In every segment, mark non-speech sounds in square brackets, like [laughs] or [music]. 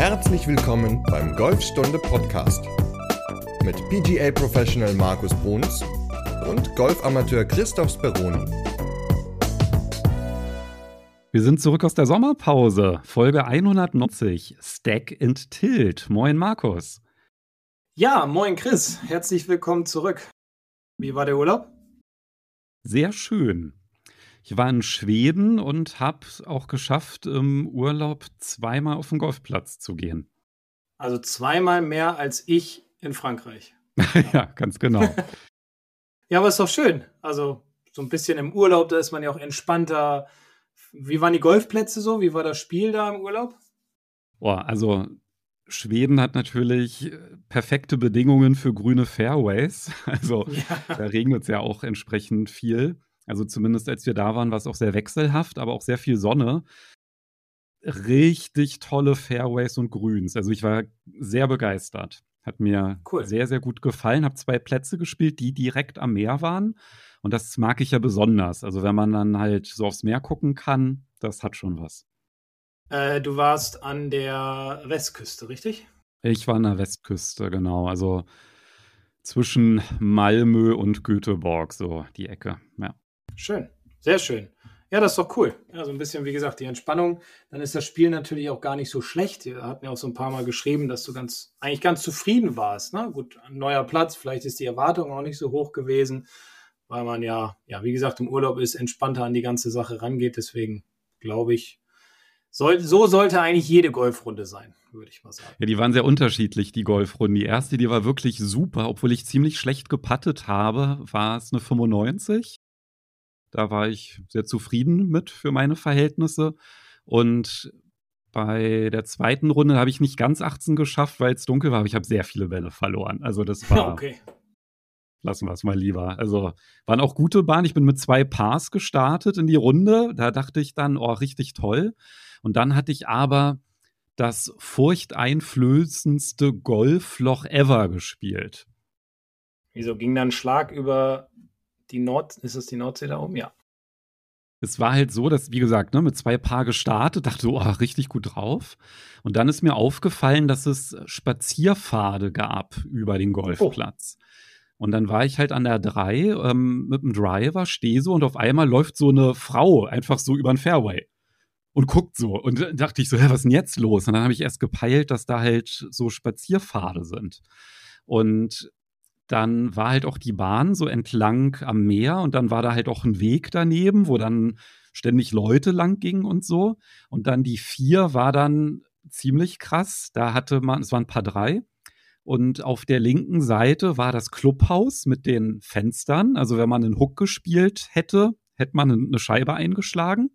Herzlich willkommen beim Golfstunde Podcast mit PGA Professional Markus Bruns und Golfamateur Christoph Speroni. Wir sind zurück aus der Sommerpause. Folge 190. Stack and Tilt. Moin, Markus. Ja, moin, Chris. Herzlich willkommen zurück. Wie war der Urlaub? Sehr schön. Ich war in Schweden und habe auch geschafft, im Urlaub zweimal auf den Golfplatz zu gehen. Also zweimal mehr als ich in Frankreich. [laughs] ja, ganz genau. [laughs] ja, aber ist doch schön. Also so ein bisschen im Urlaub, da ist man ja auch entspannter. Wie waren die Golfplätze so? Wie war das Spiel da im Urlaub? Boah, also Schweden hat natürlich perfekte Bedingungen für grüne Fairways. [laughs] Also ja. da regnet es ja auch entsprechend viel. Also zumindest als wir da waren, war es auch sehr wechselhaft, aber auch sehr viel Sonne. Richtig tolle Fairways und Grüns. Also ich war sehr begeistert. Hat mir cool. sehr, sehr gut gefallen. Habe zwei Plätze gespielt, die direkt am Meer waren. Und das mag ich ja besonders. Also wenn man dann halt so aufs Meer gucken kann, das hat schon was. Äh, du warst an der Westküste, richtig? Ich war an der Westküste, genau. Also zwischen Malmö und Göteborg, so die Ecke, ja. Schön, sehr schön. Ja, das ist doch cool. Ja, so ein bisschen, wie gesagt, die Entspannung. Dann ist das Spiel natürlich auch gar nicht so schlecht. Wir hatten ja auch so ein paar Mal geschrieben, dass du ganz, eigentlich ganz zufrieden warst. Ne? Gut, ein neuer Platz, vielleicht ist die Erwartung auch nicht so hoch gewesen, weil man ja, ja, wie gesagt, im Urlaub ist, entspannter an die ganze Sache rangeht. Deswegen glaube ich, soll, so sollte eigentlich jede Golfrunde sein, würde ich mal sagen. Ja, die waren sehr unterschiedlich, die Golfrunden. Die erste, die war wirklich super, obwohl ich ziemlich schlecht gepattet habe, war es eine 95. Da war ich sehr zufrieden mit für meine Verhältnisse. Und bei der zweiten Runde habe ich nicht ganz 18 geschafft, weil es dunkel war, aber ich habe sehr viele Bälle verloren. Also das war. [laughs] Okay. Lassen wir es mal lieber. Also waren auch gute Bahnen. Ich bin mit zwei Pars gestartet in die Runde. Da dachte ich dann, oh, richtig toll. Und dann hatte ich aber das furchteinflößendste Golfloch ever gespielt. Wieso ging dann Schlag über die Nord, ist es die Nordsee da oben? Ja. Es war halt so, dass, wie gesagt, ne, mit zwei Paar gestartet, dachte so, oh, richtig gut drauf. Und dann ist mir aufgefallen, dass es Spazierpfade gab über den Golfplatz. Oh. Und dann war ich halt an der 3 ähm, mit dem Driver, stehe so und auf einmal läuft so eine Frau einfach so über den Fairway und guckt so. Und dann dachte ich so, hä, was ist denn jetzt los? Und dann habe ich erst gepeilt, dass da halt so Spazierpfade sind. Und dann war halt auch die Bahn so entlang am Meer und dann war da halt auch ein Weg daneben, wo dann ständig Leute lang gingen und so. Und dann die vier war dann ziemlich krass. Da hatte man, es waren ein paar drei. Und auf der linken Seite war das Clubhaus mit den Fenstern. Also wenn man einen Hook gespielt hätte, hätte man eine Scheibe eingeschlagen.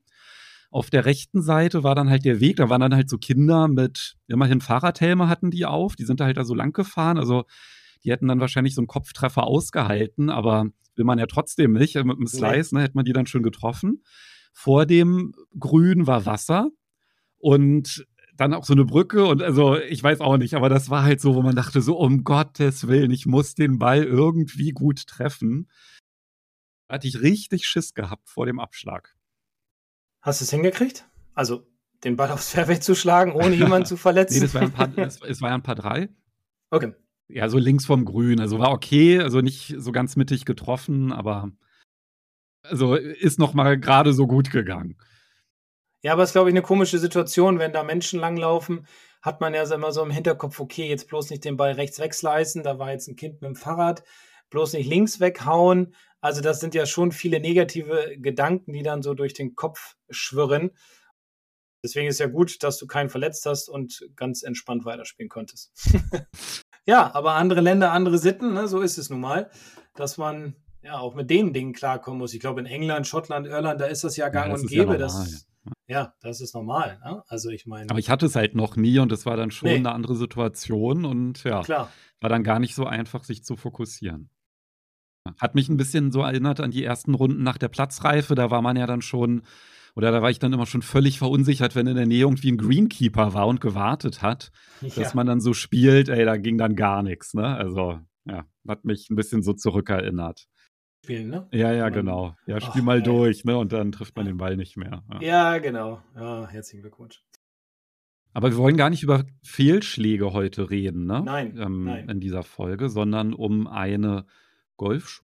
Auf der rechten Seite war dann halt der Weg, da waren dann halt so Kinder mit, immerhin Fahrradhelme hatten die auf, die sind da halt da so lang gefahren. Also die hätten dann wahrscheinlich so einen Kopftreffer ausgehalten, aber will man ja trotzdem nicht. Mit dem Slice nee. ne, hätte man die dann schon getroffen. Vor dem Grün war Wasser und dann auch so eine Brücke und also ich weiß auch nicht, aber das war halt so, wo man dachte so, um Gottes Willen, ich muss den Ball irgendwie gut treffen. Da hatte ich richtig Schiss gehabt vor dem Abschlag. Hast du es hingekriegt? Also den Ball [laughs] aufs Fairway zu schlagen, ohne jemanden [laughs] zu verletzen? nee, das war ein paar, [laughs] es, es war ja ein paar drei. Okay ja, so links vom Grün. Also war okay, also nicht so ganz mittig getroffen, aber also ist noch mal gerade so gut gegangen. Ja, aber es ist, glaube ich, eine komische Situation, wenn da Menschen langlaufen, hat man ja immer so im Hinterkopf, okay, jetzt bloß nicht den Ball rechts wegsleißen, da war jetzt ein Kind mit dem Fahrrad, bloß nicht links weghauen. Also das sind ja schon viele negative Gedanken, die dann so durch den Kopf schwirren. Deswegen ist ja gut, dass du keinen verletzt hast und ganz entspannt weiterspielen konntest. [laughs] Ja, aber andere Länder, andere Sitten, ne? so ist es nun mal, dass man ja auch mit den Dingen klarkommen muss. Ich glaube, in England, Schottland, Irland, da ist das ja gang ja, und gäbe. Ja, das, ja, das ist normal. Ne? Also ich meine. Aber ich hatte es halt noch nie und es war dann schon nee. eine andere Situation und ja, Klar. war dann gar nicht so einfach, sich zu fokussieren. Hat mich ein bisschen so erinnert an die ersten Runden nach der Platzreife. Da war man ja dann schon oder da war ich dann immer schon völlig verunsichert, wenn in der Nähe irgendwie ein Greenkeeper war und gewartet hat, ja. dass man dann so spielt, ey, da ging dann gar nichts, ne? Also, ja, hat mich ein bisschen so zurückerinnert. Spielen, ne? Ja, ja, genau. Ja, spiel Ach, mal ey. durch, ne? Und dann trifft man den Ball nicht mehr. Ja, ja genau. Ja, herzlichen Glückwunsch. Aber wir wollen gar nicht über Fehlschläge heute reden, ne? Nein, ähm, nein. In dieser Folge, sondern um eine Golf.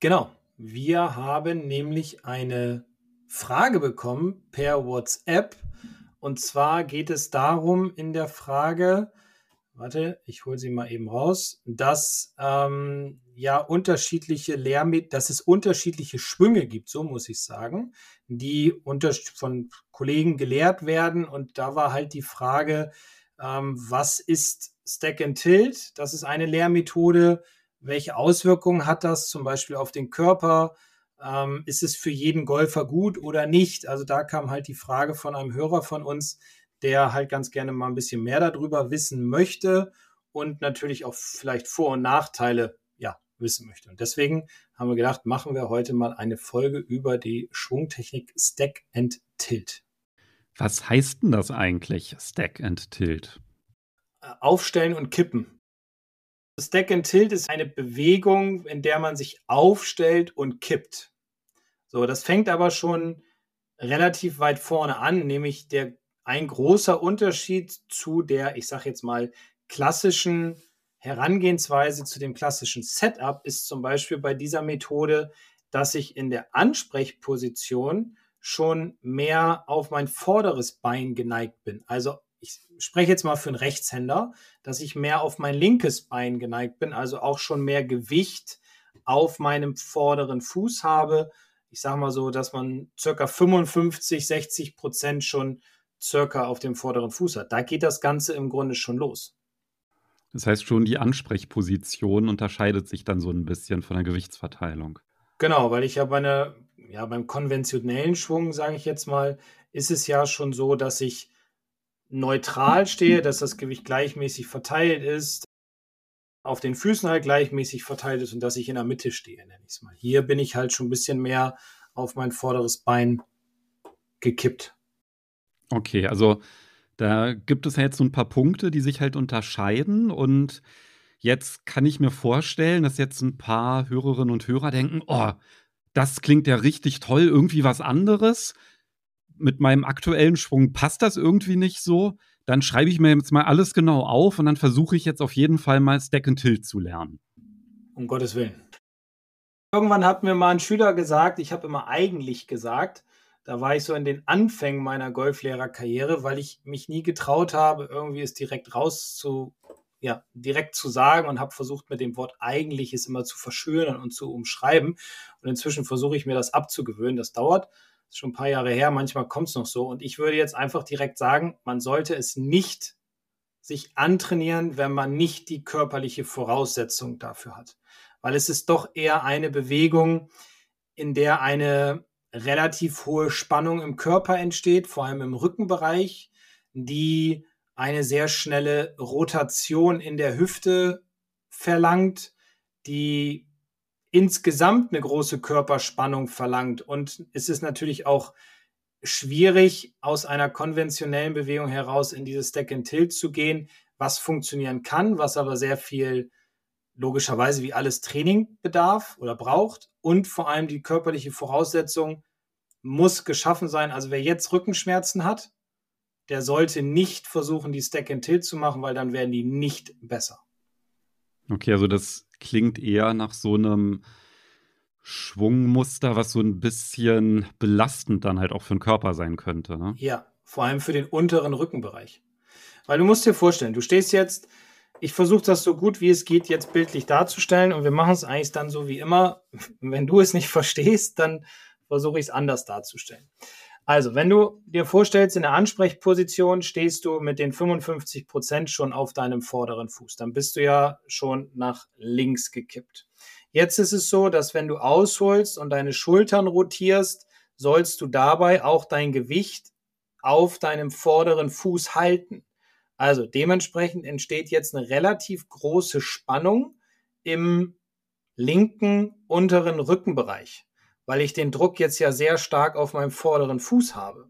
Genau. Wir haben nämlich eine Frage bekommen per WhatsApp. Und zwar geht es darum in der Frage, warte, ich hole sie mal eben raus, dass ähm, ja unterschiedliche Lehrmethoden, dass es unterschiedliche Schwünge gibt, so muss ich sagen, die unter von Kollegen gelehrt werden. Und da war halt die Frage, ähm, was ist Stack and Tilt? Das ist eine Lehrmethode. Welche Auswirkungen hat das zum Beispiel auf den Körper? Ähm, ist es für jeden Golfer gut oder nicht? Also da kam halt die Frage von einem Hörer von uns, der halt ganz gerne mal ein bisschen mehr darüber wissen möchte und natürlich auch vielleicht Vor- und Nachteile ja, wissen möchte. Und deswegen haben wir gedacht, machen wir heute mal eine Folge über die Schwungtechnik Stack and Tilt. Was heißt denn das eigentlich, Stack and Tilt? Äh, aufstellen und kippen. Stack and Tilt ist eine Bewegung, in der man sich aufstellt und kippt. So, das fängt aber schon relativ weit vorne an, nämlich der ein großer Unterschied zu der, ich sage jetzt mal, klassischen Herangehensweise, zu dem klassischen Setup ist zum Beispiel bei dieser Methode, dass ich in der Ansprechposition schon mehr auf mein vorderes Bein geneigt bin. Also ich spreche jetzt mal für einen Rechtshänder, dass ich mehr auf mein linkes Bein geneigt bin, also auch schon mehr Gewicht auf meinem vorderen Fuß habe. Ich sage mal so, dass man circa 55, 60 Prozent schon circa auf dem vorderen Fuß hat. Da geht das Ganze im Grunde schon los. Das heißt schon, die Ansprechposition unterscheidet sich dann so ein bisschen von der Gewichtsverteilung. Genau, weil ich ja bei einer, ja, beim konventionellen Schwung, sage ich jetzt mal, ist es ja schon so, dass ich neutral stehe, dass das Gewicht gleichmäßig verteilt ist, auf den Füßen halt gleichmäßig verteilt ist und dass ich in der Mitte stehe, nenne ich es mal. Hier bin ich halt schon ein bisschen mehr auf mein vorderes Bein gekippt. Okay, also da gibt es ja jetzt so ein paar Punkte, die sich halt unterscheiden und jetzt kann ich mir vorstellen, dass jetzt ein paar Hörerinnen und Hörer denken, oh, das klingt ja richtig toll, irgendwie was anderes. Mit meinem aktuellen Schwung passt das irgendwie nicht so. Dann schreibe ich mir jetzt mal alles genau auf und dann versuche ich jetzt auf jeden Fall mal Stack and Tilt zu lernen. Um Gottes Willen. Irgendwann hat mir mal ein Schüler gesagt, ich habe immer eigentlich gesagt, da war ich so in den Anfängen meiner Golflehrerkarriere, weil ich mich nie getraut habe, irgendwie es direkt rauszu, ja, direkt zu sagen und habe versucht, mit dem Wort eigentlich es immer zu verschönern und zu umschreiben. Und inzwischen versuche ich mir das abzugewöhnen. Das dauert. Ist schon ein paar Jahre her. Manchmal kommt es noch so. Und ich würde jetzt einfach direkt sagen, man sollte es nicht sich antrainieren, wenn man nicht die körperliche Voraussetzung dafür hat. Weil es ist doch eher eine Bewegung, in der eine relativ hohe Spannung im Körper entsteht, vor allem im Rückenbereich, die eine sehr schnelle Rotation in der Hüfte verlangt, die insgesamt eine große Körperspannung verlangt. Und es ist natürlich auch schwierig, aus einer konventionellen Bewegung heraus in dieses Stack and Tilt zu gehen, was funktionieren kann, was aber sehr viel logischerweise wie alles Training bedarf oder braucht und vor allem die körperliche Voraussetzung muss geschaffen sein. Also wer jetzt Rückenschmerzen hat, der sollte nicht versuchen, die Stack and Tilt zu machen, weil dann werden die nicht besser. Okay, also das klingt eher nach so einem Schwungmuster, was so ein bisschen belastend dann halt auch für den Körper sein könnte. Ne? Ja, vor allem für den unteren Rückenbereich. Weil du musst dir vorstellen, du stehst jetzt ich versuche das so gut wie es geht jetzt bildlich darzustellen und wir machen es eigentlich dann so wie immer. [laughs] Wenn du es nicht verstehst, dann versuche ich es anders darzustellen. Also, wenn du dir vorstellst, in der Ansprechposition stehst du mit den 55 Prozent schon auf deinem vorderen Fuß. Dann bist du ja schon nach links gekippt. Jetzt ist es so, dass wenn du ausholst und deine Schultern rotierst, sollst du dabei auch dein Gewicht auf deinem vorderen Fuß halten. Also dementsprechend entsteht jetzt eine relativ große Spannung im linken unteren Rückenbereich, weil ich den Druck jetzt ja sehr stark auf meinem vorderen Fuß habe.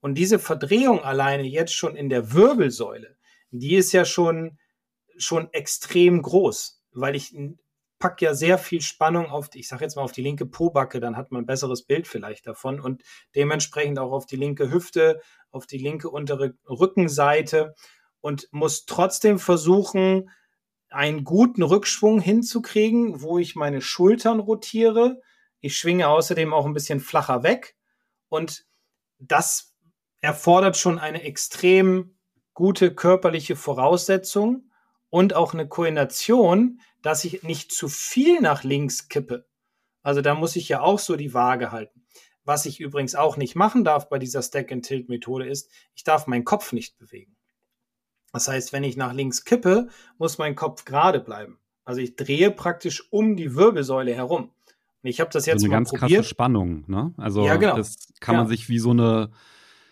Und diese Verdrehung alleine jetzt schon in der Wirbelsäule, die ist ja schon, schon extrem groß, weil ich packe ja sehr viel Spannung auf, die, ich sage jetzt mal auf die linke Pobacke, dann hat man ein besseres Bild vielleicht davon und dementsprechend auch auf die linke Hüfte, auf die linke untere Rückenseite und muss trotzdem versuchen, einen guten Rückschwung hinzukriegen, wo ich meine Schultern rotiere. Ich schwinge außerdem auch ein bisschen flacher weg und das erfordert schon eine extrem gute körperliche Voraussetzung und auch eine Koordination, dass ich nicht zu viel nach links kippe. Also da muss ich ja auch so die Waage halten. Was ich übrigens auch nicht machen darf bei dieser Stack-and-Tilt-Methode ist, ich darf meinen Kopf nicht bewegen. Das heißt, wenn ich nach links kippe, muss mein Kopf gerade bleiben. Also ich drehe praktisch um die Wirbelsäule herum. Ich habe das jetzt so eine mal ganz probiert. krasse Spannung, ne? Also Ja, genau. das kann man Ja. sich wie so eine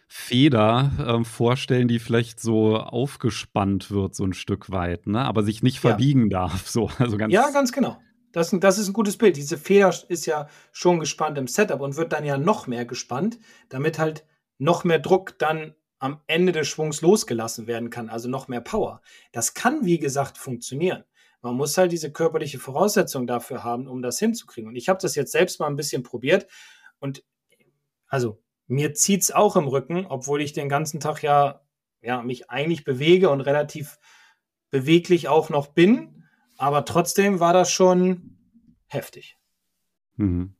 Feder ähm, vorstellen, die vielleicht so aufgespannt wird, so ein Stück weit, ne? Aber sich nicht Ja. verbiegen darf. So, [laughs] also ganz, Ja, ganz genau. Das, das ist ein gutes Bild. Diese Feder ist ja schon gespannt im Setup und wird dann ja noch mehr gespannt, damit halt noch mehr Druck dann am Ende des Schwungs losgelassen werden kann, also noch mehr Power. Das kann, wie gesagt, funktionieren. Man muss halt diese körperliche Voraussetzung dafür haben, um das hinzukriegen. Und ich habe das jetzt selbst mal ein bisschen probiert und also mir zieht's auch im Rücken, obwohl ich den ganzen Tag ja, ja mich eigentlich bewege und relativ beweglich auch noch bin. Aber trotzdem war das schon heftig. Mhm.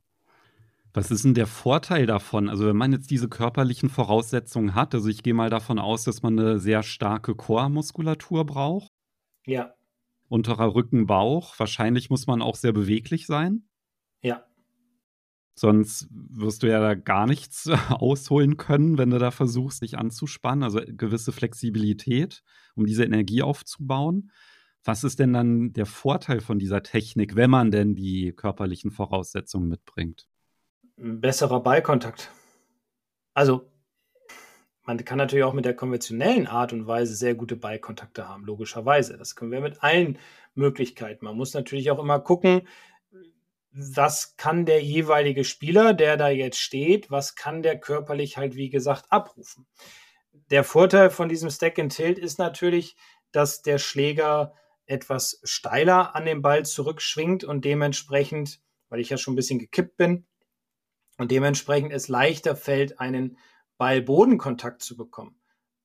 Was ist denn der Vorteil davon? Also, wenn man jetzt diese körperlichen Voraussetzungen hat, also ich gehe mal davon aus, dass man eine sehr starke Core-Muskulatur braucht, Ja, unterer Rücken, Bauch. Wahrscheinlich muss man auch sehr beweglich sein. ja. Sonst wirst du ja da gar nichts [laughs] ausholen können, wenn du da versuchst, dich anzuspannen. Also gewisse Flexibilität, um diese Energie aufzubauen. Was ist denn dann der Vorteil von dieser Technik, wenn man denn die körperlichen Voraussetzungen mitbringt? Besserer Ballkontakt. Also, man kann natürlich auch mit der konventionellen Art und Weise sehr gute Ballkontakte haben, logischerweise. Das können wir mit allen Möglichkeiten. Man muss natürlich auch immer gucken, was kann der jeweilige Spieler, der da jetzt steht, was kann der körperlich halt, wie gesagt, abrufen. Der Vorteil von diesem Stack and Tilt ist natürlich, dass der Schläger etwas steiler an den Ball zurückschwingt und dementsprechend, weil ich ja schon ein bisschen gekippt bin, und dementsprechend es leichter fällt, einen Ball-Bodenkontakt zu bekommen.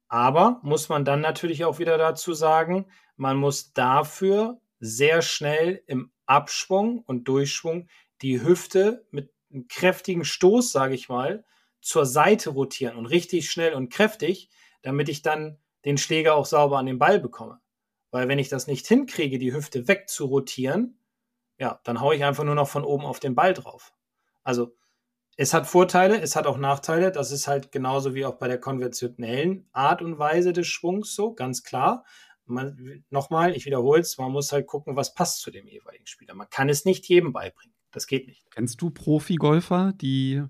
Aber muss man dann natürlich auch wieder dazu sagen, man muss dafür sehr schnell im Abschwung und Durchschwung die Hüfte mit einem kräftigen Stoß, sage ich mal, zur Seite rotieren und richtig schnell und kräftig, damit ich dann den Schläger auch sauber an den Ball bekomme. Weil wenn ich das nicht hinkriege, die Hüfte wegzurotieren, ja, dann haue ich einfach nur noch von oben auf den Ball drauf. Also es hat Vorteile, es hat auch Nachteile. Das ist halt genauso wie auch bei der konventionellen Art und Weise des Schwungs so, ganz klar. Man, nochmal, ich wiederhole es, man muss halt gucken, was passt zu dem jeweiligen Spieler. Man kann es nicht jedem beibringen. Das geht nicht. Kennst du Profi-Golfer, die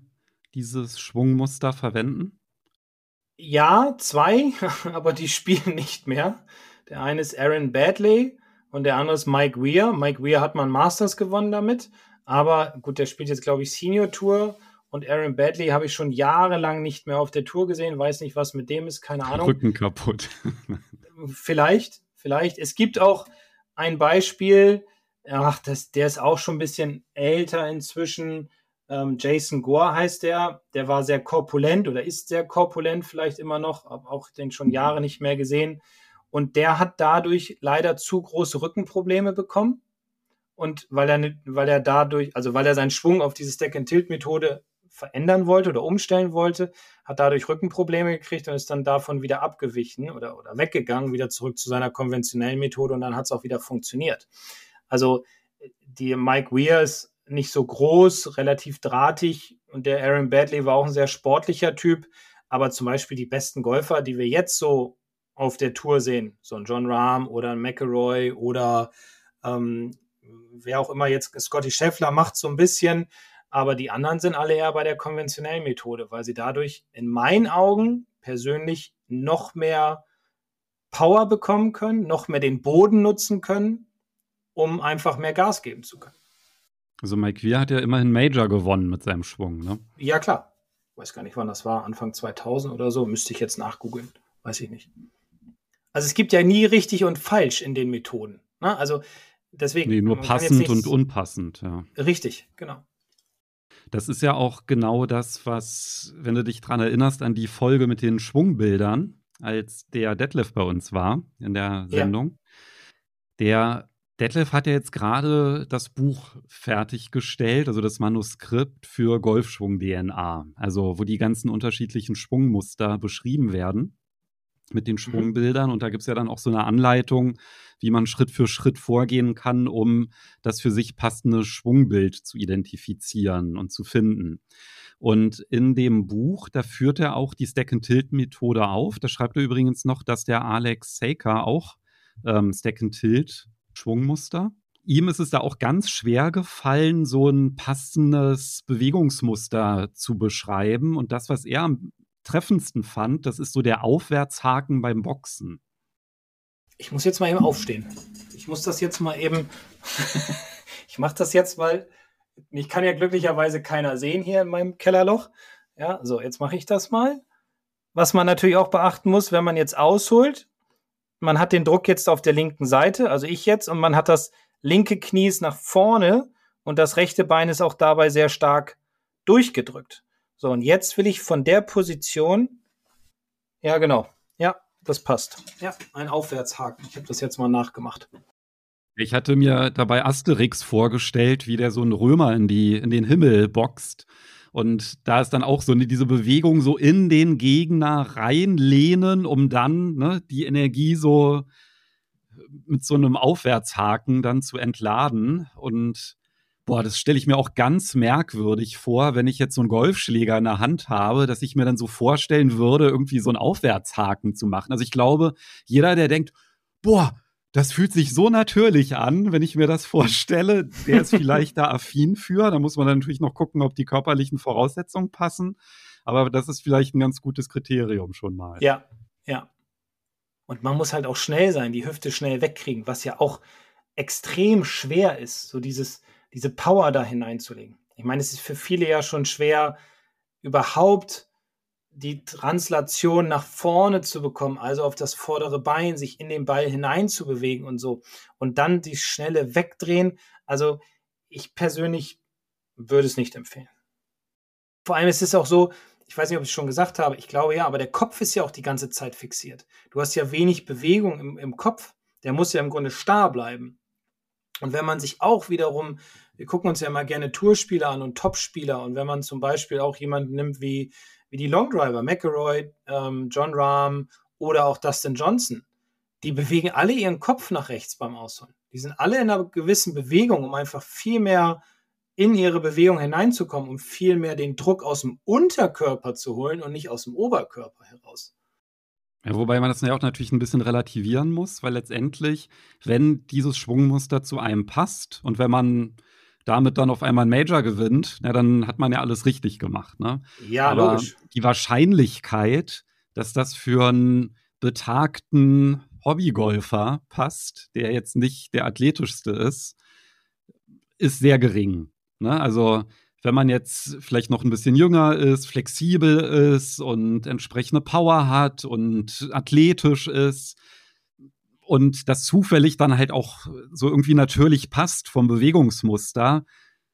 dieses Schwungmuster verwenden? Ja, zwei, [laughs] aber die spielen nicht mehr. Der eine ist Aaron Badley und der andere ist Mike Weir. Mike Weir hat mal einen Masters gewonnen damit. Aber gut, der spielt jetzt, glaube ich, Senior Tour. Und Aaron Badley habe ich schon jahrelang nicht mehr auf der Tour gesehen. Weiß nicht, was mit dem ist, keine Ahnung. Rücken kaputt. [laughs] Vielleicht, vielleicht. Es gibt auch ein Beispiel, ach, das, der ist auch schon ein bisschen älter inzwischen. Ähm, Jason Gore heißt der. Der war sehr korpulent oder ist sehr korpulent vielleicht immer noch, aber auch den schon Jahre nicht mehr gesehen. Und der hat dadurch leider zu große Rückenprobleme bekommen. Und weil er, weil er dadurch, also weil er seinen Schwung auf diese Stack-and-Tilt-Methode verändern wollte oder umstellen wollte, hat dadurch Rückenprobleme gekriegt und ist dann davon wieder abgewichen oder, oder weggegangen, wieder zurück zu seiner konventionellen Methode und dann hat es auch wieder funktioniert. Also die Mike Weir ist nicht so groß, relativ drahtig und der Aaron Badley war auch ein sehr sportlicher Typ, aber zum Beispiel die besten Golfer, die wir jetzt so auf der Tour sehen, so ein John Rahm oder ein McElroy oder ähm, wer auch immer jetzt, Scotty Scheffler macht so ein bisschen, aber die anderen sind alle eher bei der konventionellen Methode, weil sie dadurch in meinen Augen persönlich noch mehr Power bekommen können, noch mehr den Boden nutzen können, um einfach mehr Gas geben zu können. Also Mike Weir hat ja immerhin Major gewonnen mit seinem Schwung, ne? Ja, klar. Weiß gar nicht, wann das war, Anfang 2000 oder so, müsste ich jetzt nachgoogeln. Weiß ich nicht. Also es gibt ja nie richtig und falsch in den Methoden. Ne? Also deswegen. Nee, nur passend und unpassend, ja. Richtig, genau. Das ist ja auch genau das, was, wenn du dich dran erinnerst, an die Folge mit den Schwungbildern, als der Detlef bei uns war in der Sendung. Ja. Der Detlef hat ja jetzt gerade das Buch fertiggestellt, also das Manuskript für Golfschwung DNA, also wo die ganzen unterschiedlichen Schwungmuster beschrieben werden mit den mhm. Schwungbildern. Und da gibt es ja dann auch so eine Anleitung, wie man Schritt für Schritt vorgehen kann, um das für sich passende Schwungbild zu identifizieren und zu finden. Und in dem Buch, da führt er auch die Stack-and-Tilt-Methode auf. Da schreibt er übrigens noch, dass der Alex Saker auch ähm, Stack-and-Tilt Schwungmuster. Ihm ist es da auch ganz schwer gefallen, so ein passendes Bewegungsmuster zu beschreiben. Und das, was er am treffendsten fand, das ist so der Aufwärtshaken beim Boxen. Ich muss jetzt mal eben aufstehen. Ich muss das jetzt mal eben. [laughs] ich mache das jetzt, weil mich kann ja glücklicherweise keiner sehen hier in meinem Kellerloch. Ja, so, jetzt mache ich das mal. Was man natürlich auch beachten muss, wenn man jetzt ausholt, man hat den Druck jetzt auf der linken Seite, also ich jetzt, und man hat das linke Knie nach vorne und das rechte Bein ist auch dabei sehr stark durchgedrückt. So, und jetzt will ich von der Position, ja genau, ja, das passt. Ja, ein Aufwärtshaken. Ich habe das jetzt mal nachgemacht. Ich hatte mir dabei Asterix vorgestellt, wie der so einen Römer in, die, in den Himmel boxt. Und da ist dann auch so eine, diese Bewegung so in den Gegner reinlehnen, um dann ne, die Energie so mit so einem Aufwärtshaken dann zu entladen. Und boah, das stelle ich mir auch ganz merkwürdig vor, wenn ich jetzt so einen Golfschläger in der Hand habe, dass ich mir dann so vorstellen würde, irgendwie so einen Aufwärtshaken zu machen. Also ich glaube, jeder, der denkt, boah, das fühlt sich so natürlich an, wenn ich mir das vorstelle. Der ist vielleicht da [laughs] affin für. Da muss man dann natürlich noch gucken, ob die körperlichen Voraussetzungen passen. Aber das ist vielleicht ein ganz gutes Kriterium schon mal. Ja, ja. Und man muss halt auch schnell sein, die Hüfte schnell wegkriegen, was ja auch extrem schwer ist, so dieses, diese Power da hineinzulegen. Ich meine, es ist für viele ja schon schwer, überhaupt die Translation nach vorne zu bekommen, also auf das vordere Bein, sich in den Ball hineinzubewegen und so. Und dann die schnelle Wegdrehen. Also ich persönlich würde es nicht empfehlen. Vor allem ist es auch so, ich weiß nicht, ob ich es schon gesagt habe, ich glaube ja, aber der Kopf ist ja auch die ganze Zeit fixiert. Du hast ja wenig Bewegung im, im Kopf. Der muss ja im Grunde starr bleiben. Und wenn man sich auch wiederum, wir gucken uns ja immer gerne Tourspieler an und Topspieler, und wenn man zum Beispiel auch jemanden nimmt wie wie die Longdriver, McElroy, ähm, John Rahm oder auch Dustin Johnson, die bewegen alle ihren Kopf nach rechts beim Ausholen. Die sind alle in einer gewissen Bewegung, um einfach viel mehr in ihre Bewegung hineinzukommen, um viel mehr den Druck aus dem Unterkörper zu holen und nicht aus dem Oberkörper heraus. Ja, wobei man das ja auch natürlich ein bisschen relativieren muss, weil letztendlich, wenn dieses Schwungmuster zu einem passt und wenn man damit dann auf einmal ein Major gewinnt, ja, dann hat man ja alles richtig gemacht. Ne? Ja, Aber logisch. Die Wahrscheinlichkeit, dass das für einen betagten Hobbygolfer passt, der jetzt nicht der athletischste ist, ist sehr gering. Ne? Also wenn man jetzt vielleicht noch ein bisschen jünger ist, flexibel ist und entsprechende Power hat und athletisch ist, und das zufällig dann halt auch so irgendwie natürlich passt vom Bewegungsmuster,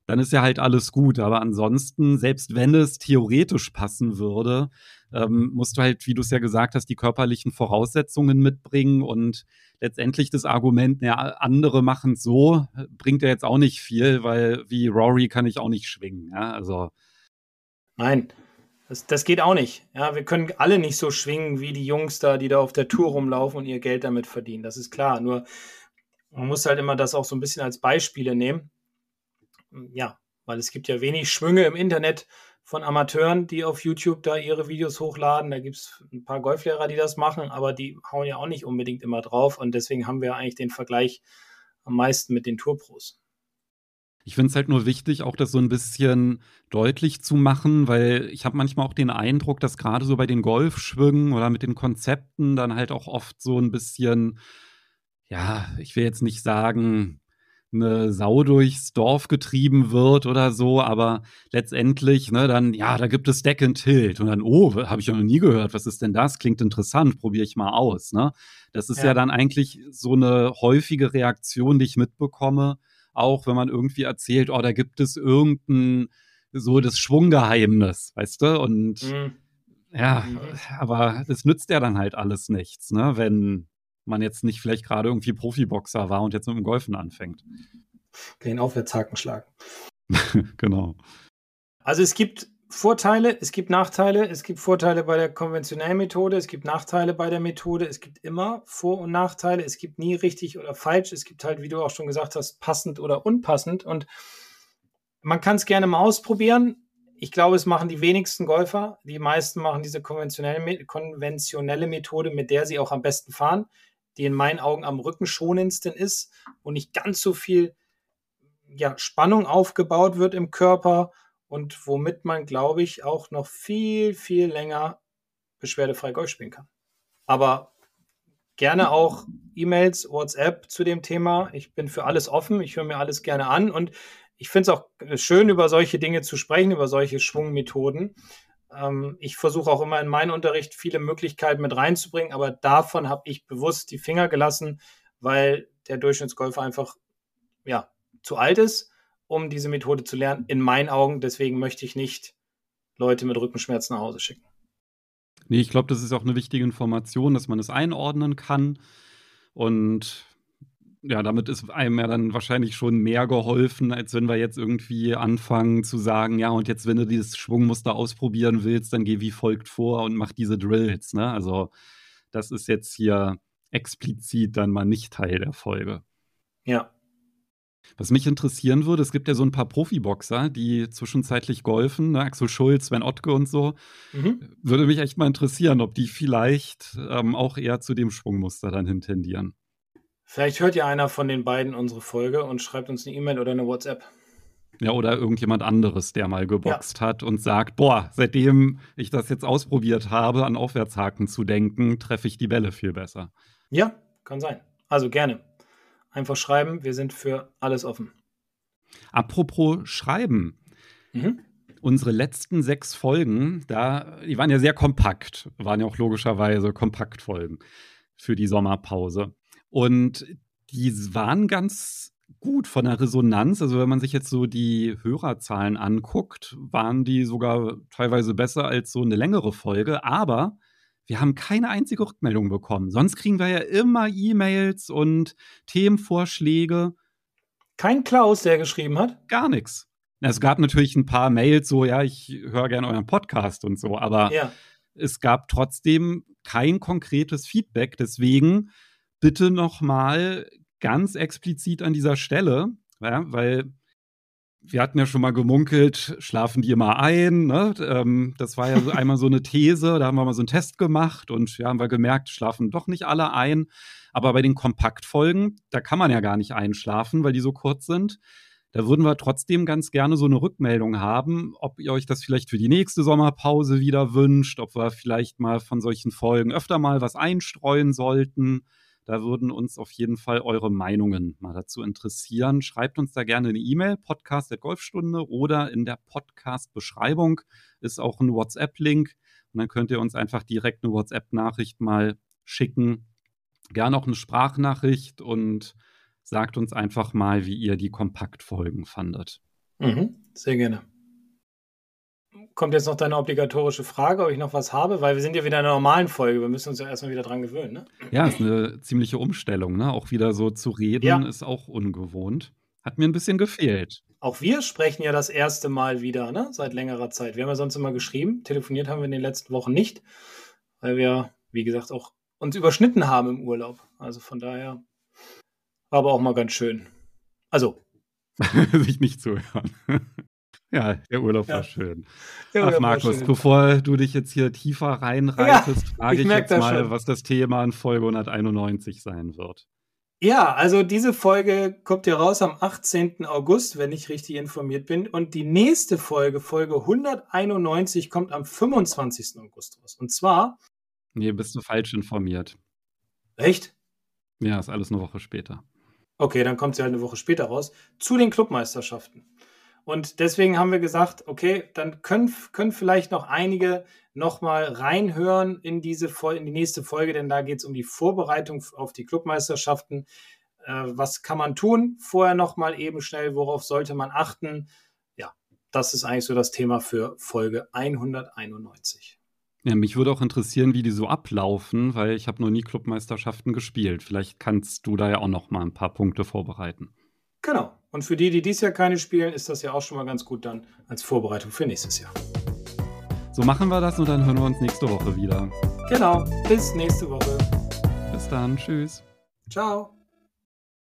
dann ist ja halt alles gut. Aber ansonsten, selbst wenn es theoretisch passen würde, ähm, musst du halt, wie du es ja gesagt hast, die körperlichen Voraussetzungen mitbringen und letztendlich das Argument, ja, andere machen so, bringt ja jetzt auch nicht viel, weil wie Rory kann ich auch nicht schwingen. Ja, also. Nein, das, das geht auch nicht. Ja, wir können alle nicht so schwingen wie die Jungs da, die da auf der Tour rumlaufen und ihr Geld damit verdienen. Das ist klar. Nur man muss halt immer das auch so ein bisschen als Beispiele nehmen. Ja, weil es gibt ja wenig Schwünge im Internet von Amateuren, die auf YouTube da ihre Videos hochladen. Da gibt es ein paar Golflehrer, die das machen, aber die hauen ja auch nicht unbedingt immer drauf. Und deswegen haben wir eigentlich den Vergleich am meisten mit den Tourpros. Ich finde es halt nur wichtig, auch das so ein bisschen deutlich zu machen, weil ich habe manchmal auch den Eindruck, dass gerade so bei den Golfschwüngen oder mit den Konzepten dann halt auch oft so ein bisschen, ja, ich will jetzt nicht sagen, eine Sau durchs Dorf getrieben wird oder so, aber letztendlich, ne, dann, ja, da gibt es Deck and Tilt und dann, oh, habe ich ja noch nie gehört, was ist denn das? Klingt interessant, probiere ich mal aus, ne? Das ist ja. ja dann eigentlich so eine häufige Reaktion, die ich mitbekomme, auch wenn man irgendwie erzählt, oh, da gibt es irgendein so das Schwunggeheimnis, weißt du? Und mhm. ja, mhm. aber das nützt ja dann halt alles nichts, ne? Wenn man jetzt nicht vielleicht gerade irgendwie Profiboxer war und jetzt mit dem Golfen anfängt. Den Aufwärtshaken schlagen. [laughs] genau. Also es gibt Vorteile, es gibt Nachteile, es gibt Vorteile bei der konventionellen Methode, es gibt Nachteile bei der Methode, es gibt immer Vor- und Nachteile, es gibt nie richtig oder falsch, es gibt halt, wie du auch schon gesagt hast, passend oder unpassend und man kann es gerne mal ausprobieren. Ich glaube, es machen die wenigsten Golfer. Die meisten machen diese konventionelle, konventionelle Methode, mit der sie auch am besten fahren die in meinen Augen am rückenschonendsten ist und nicht ganz so viel ja, Spannung aufgebaut wird im Körper und womit man, glaube ich, auch noch viel, viel länger beschwerdefrei Golf spielen kann. Aber gerne auch E-Mails, WhatsApp zu dem Thema. Ich bin für alles offen. Ich höre mir alles gerne an und ich finde es auch schön, über solche Dinge zu sprechen, über solche Schwungmethoden, ich versuche auch immer in meinen Unterricht viele Möglichkeiten mit reinzubringen, aber davon habe ich bewusst die Finger gelassen, weil der Durchschnittsgolfer einfach ja, zu alt ist, um diese Methode zu lernen, in meinen Augen. Deswegen möchte ich nicht Leute mit Rückenschmerzen nach Hause schicken. Nee, ich glaube, das ist auch eine wichtige Information, dass man es einordnen kann. Und ja, damit ist einem ja dann wahrscheinlich schon mehr geholfen, als wenn wir jetzt irgendwie anfangen zu sagen, ja, und jetzt, wenn du dieses Schwungmuster ausprobieren willst, dann geh wie folgt vor und mach diese Drills. Ne? Also, das ist jetzt hier explizit dann mal nicht Teil der Folge. Ja. Was mich interessieren würde, es gibt ja so ein paar Profiboxer, die zwischenzeitlich golfen, ne? Axel Schulz, Sven Ottke und so. Mhm. Würde mich echt mal interessieren, ob die vielleicht ähm, auch eher zu dem Schwungmuster dann hintendieren. Vielleicht hört ja einer von den beiden unsere Folge und schreibt uns eine E-Mail oder eine WhatsApp. Ja, oder irgendjemand anderes, der mal geboxt ja. hat und sagt, boah, seitdem ich das jetzt ausprobiert habe, an Aufwärtshaken zu denken, treffe ich die Bälle viel besser. Ja, kann sein. Also gerne. Einfach schreiben, wir sind für alles offen. Apropos Schreiben. Mhm. Unsere letzten sechs Folgen, da, die waren ja sehr kompakt, waren ja auch logischerweise Kompaktfolgen für die Sommerpause. Und die waren ganz gut von der Resonanz. Also wenn man sich jetzt so die Hörerzahlen anguckt, waren die sogar teilweise besser als so eine längere Folge. Aber wir haben keine einzige Rückmeldung bekommen. Sonst kriegen wir ja immer E-Mails und Themenvorschläge. Kein Klaus, der geschrieben hat? Gar nichts. Es gab natürlich ein paar Mails, so, ja, ich höre gerne euren Podcast und so, aber ja. es gab trotzdem kein konkretes Feedback. Deswegen bitte nochmal ganz explizit an dieser Stelle, ja, weil wir hatten ja schon mal gemunkelt, schlafen die immer ein. Ne? Ähm, das war ja so [laughs] einmal so eine These, da haben wir mal so einen Test gemacht und ja, haben wir gemerkt, schlafen doch nicht alle ein. Aber bei den Kompaktfolgen, da kann man ja gar nicht einschlafen, weil die so kurz sind. Da würden wir trotzdem ganz gerne so eine Rückmeldung haben, ob ihr euch das vielleicht für die nächste Sommerpause wieder wünscht, ob wir vielleicht mal von solchen Folgen öfter mal was einstreuen sollten. Da würden uns auf jeden Fall eure Meinungen mal dazu interessieren. Schreibt uns da gerne eine E-Mail, podcast der Golfstunde oder in der Podcast-Beschreibung ist auch ein WhatsApp-Link. Und dann könnt ihr uns einfach direkt eine WhatsApp-Nachricht mal schicken. Gerne auch eine Sprachnachricht und sagt uns einfach mal, wie ihr die Kompaktfolgen fandet. Mhm, sehr gerne kommt jetzt noch deine obligatorische Frage, ob ich noch was habe, weil wir sind ja wieder in einer normalen Folge. Wir müssen uns ja erstmal wieder dran gewöhnen. Ne? Ja, ist eine ziemliche Umstellung. Ne? Auch wieder so zu reden ja. ist auch ungewohnt. Hat mir ein bisschen gefehlt. Auch wir sprechen ja das erste Mal wieder, ne? Seit längerer Zeit. Wir haben ja sonst immer geschrieben. Telefoniert haben wir in den letzten Wochen nicht, weil wir, wie gesagt, auch uns überschnitten haben im Urlaub. Also von daher war aber auch mal ganz schön. Also. [laughs] Sich nicht zuhören. Ja, der Urlaub ja. war schön. Der Ach, Markus, schön. bevor du dich jetzt hier tiefer reinreitest, ja, frage ich, ich jetzt mal, schon. was das Thema in Folge 191 sein wird. Ja, also diese Folge kommt ja raus am 18. August, wenn ich richtig informiert bin. Und die nächste Folge, Folge 191, kommt am 25. August raus. Und zwar. Nee, bist du falsch informiert. Echt? Ja, ist alles eine Woche später. Okay, dann kommt sie halt eine Woche später raus. Zu den Clubmeisterschaften. Und deswegen haben wir gesagt, okay, dann können, können vielleicht noch einige nochmal reinhören in diese in die nächste Folge, denn da geht es um die Vorbereitung auf die Clubmeisterschaften. Äh, was kann man tun? Vorher nochmal eben schnell, worauf sollte man achten? Ja, das ist eigentlich so das Thema für Folge 191. Ja, mich würde auch interessieren, wie die so ablaufen, weil ich habe noch nie Clubmeisterschaften gespielt. Vielleicht kannst du da ja auch noch mal ein paar Punkte vorbereiten. Genau. Und für die, die dieses Jahr keine spielen, ist das ja auch schon mal ganz gut dann als Vorbereitung für nächstes Jahr. So machen wir das und dann hören wir uns nächste Woche wieder. Genau. Bis nächste Woche. Bis dann. Tschüss. Ciao.